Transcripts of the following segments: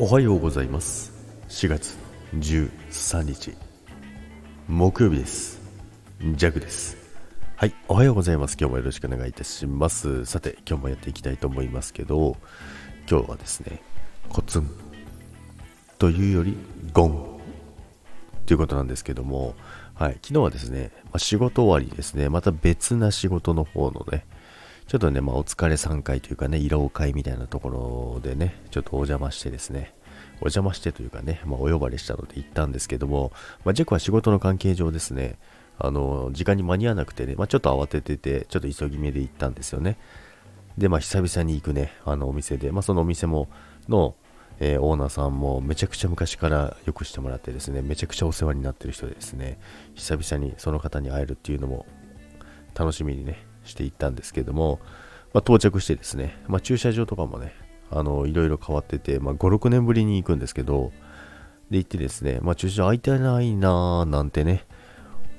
おはようございます。4月13日。木曜日です。ジャグです。はいおはようございます。今日もよろしくお願いいたします。さて今日もやっていきたいと思いますけど今日はですねコツンというよりゴンということなんですけどもはい昨日はですね、ま、仕事終わりですね。また別な仕事の方のねちょっとね、まあ、お疲れ3回というかね、慰労会みたいなところでね、ちょっとお邪魔してですね、お邪魔してというかね、まあ、お呼ばれしたので行ったんですけども、まあ、ジェクは仕事の関係上ですね、あの、時間に間に合わなくてね、まあ、ちょっと慌ててて、ちょっと急ぎ目で行ったんですよね。で、まあ、久々に行くね、あの、お店で、まあ、そのお店も、の、えー、オーナーさんもめちゃくちゃ昔からよくしてもらってですね、めちゃくちゃお世話になってる人でですね、久々にその方に会えるっていうのも楽しみにね、していったんですけども、まあ、到着してですね、まあ、駐車場とかもね、あの、いろいろ変わってて、まあ、5、6年ぶりに行くんですけど、で行ってですね、まあ、駐車場空いてないなーなんてね、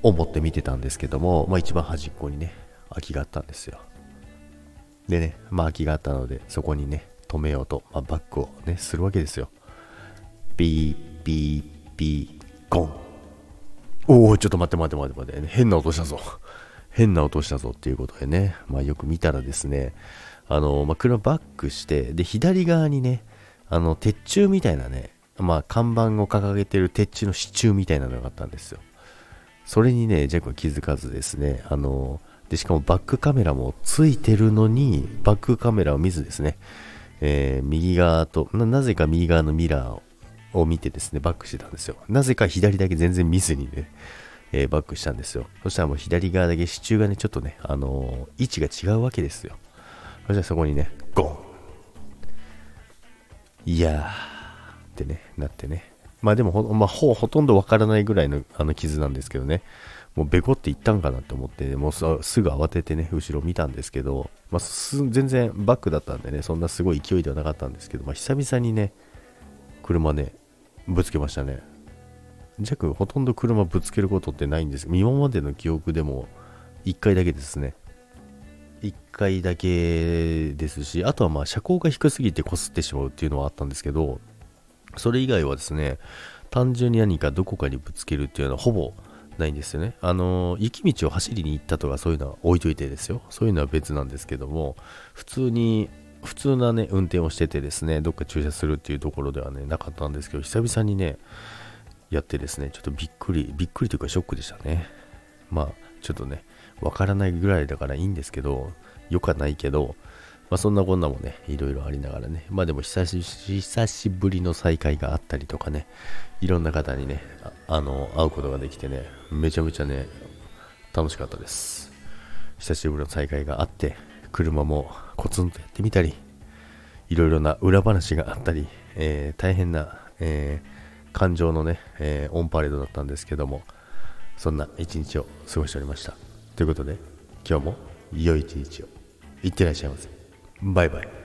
思って見てたんですけども、まあ、一番端っこにね、空きがあったんですよ。でね、まあ、空きがあったので、そこにね、止めようと、まあ、バックをね、するわけですよ。ピー、ピー、ピー、ゴン。おお、ちょっと待って待って待って待って、変な音したぞ。変な音したぞっていうことでね、まあよく見たらですね、あの、まあ、車バックして、で、左側にね、あの、鉄柱みたいなね、まあ看板を掲げてる鉄柱の支柱みたいなのがあったんですよ。それにね、ジャックは気づかずですね、あの、で、しかもバックカメラもついてるのに、バックカメラを見ずですね、えー、右側とな、なぜか右側のミラーを見てですね、バックしてたんですよ。なぜか左だけ全然見ずにね、えー、バックしたんですよ。そしたらもう左側だけ支柱がね、ちょっとね、あのー、位置が違うわけですよ。そしたらそこにね、ゴンいやーってね、なってね。まあでもほ、まあ、ほほとんどわからないぐらいのあの傷なんですけどね。もうベコっていったんかなって思って、もうすぐ慌ててね、後ろ見たんですけど、まあ、全然バックだったんでね、そんなすごい勢いではなかったんですけど、まあ、久々にね、車ね、ぶつけましたね。ジャックほとんど車ぶつけることってないんです今までの記憶でも1回だけですね1回だけですしあとはまあ車高が低すぎてこすってしまうっていうのはあったんですけどそれ以外はですね単純に何かどこかにぶつけるっていうのはほぼないんですよねあの雪道を走りに行ったとかそういうのは置いといてですよそういうのは別なんですけども普通に普通なね運転をしててですねどっか駐車するっていうところではねなかったんですけど久々にねやってですね、ちょっとびっくり、びっくりというかショックでしたね。まあ、ちょっとね、わからないぐらいだからいいんですけど、よくはないけど、まあそんなこんなもね、いろいろありながらね、まあでも久し久しぶりの再会があったりとかね、いろんな方にね、あの、会うことができてね、めちゃめちゃね、楽しかったです。久しぶりの再会があって、車もコツンとやってみたり、いろいろな裏話があったり、えー、大変な、えー感情のね、えー、オンパレードだったんですけども、そんな一日を過ごしておりました。ということで、今日も良い一日を。いってらっしゃいませ。バイバイ。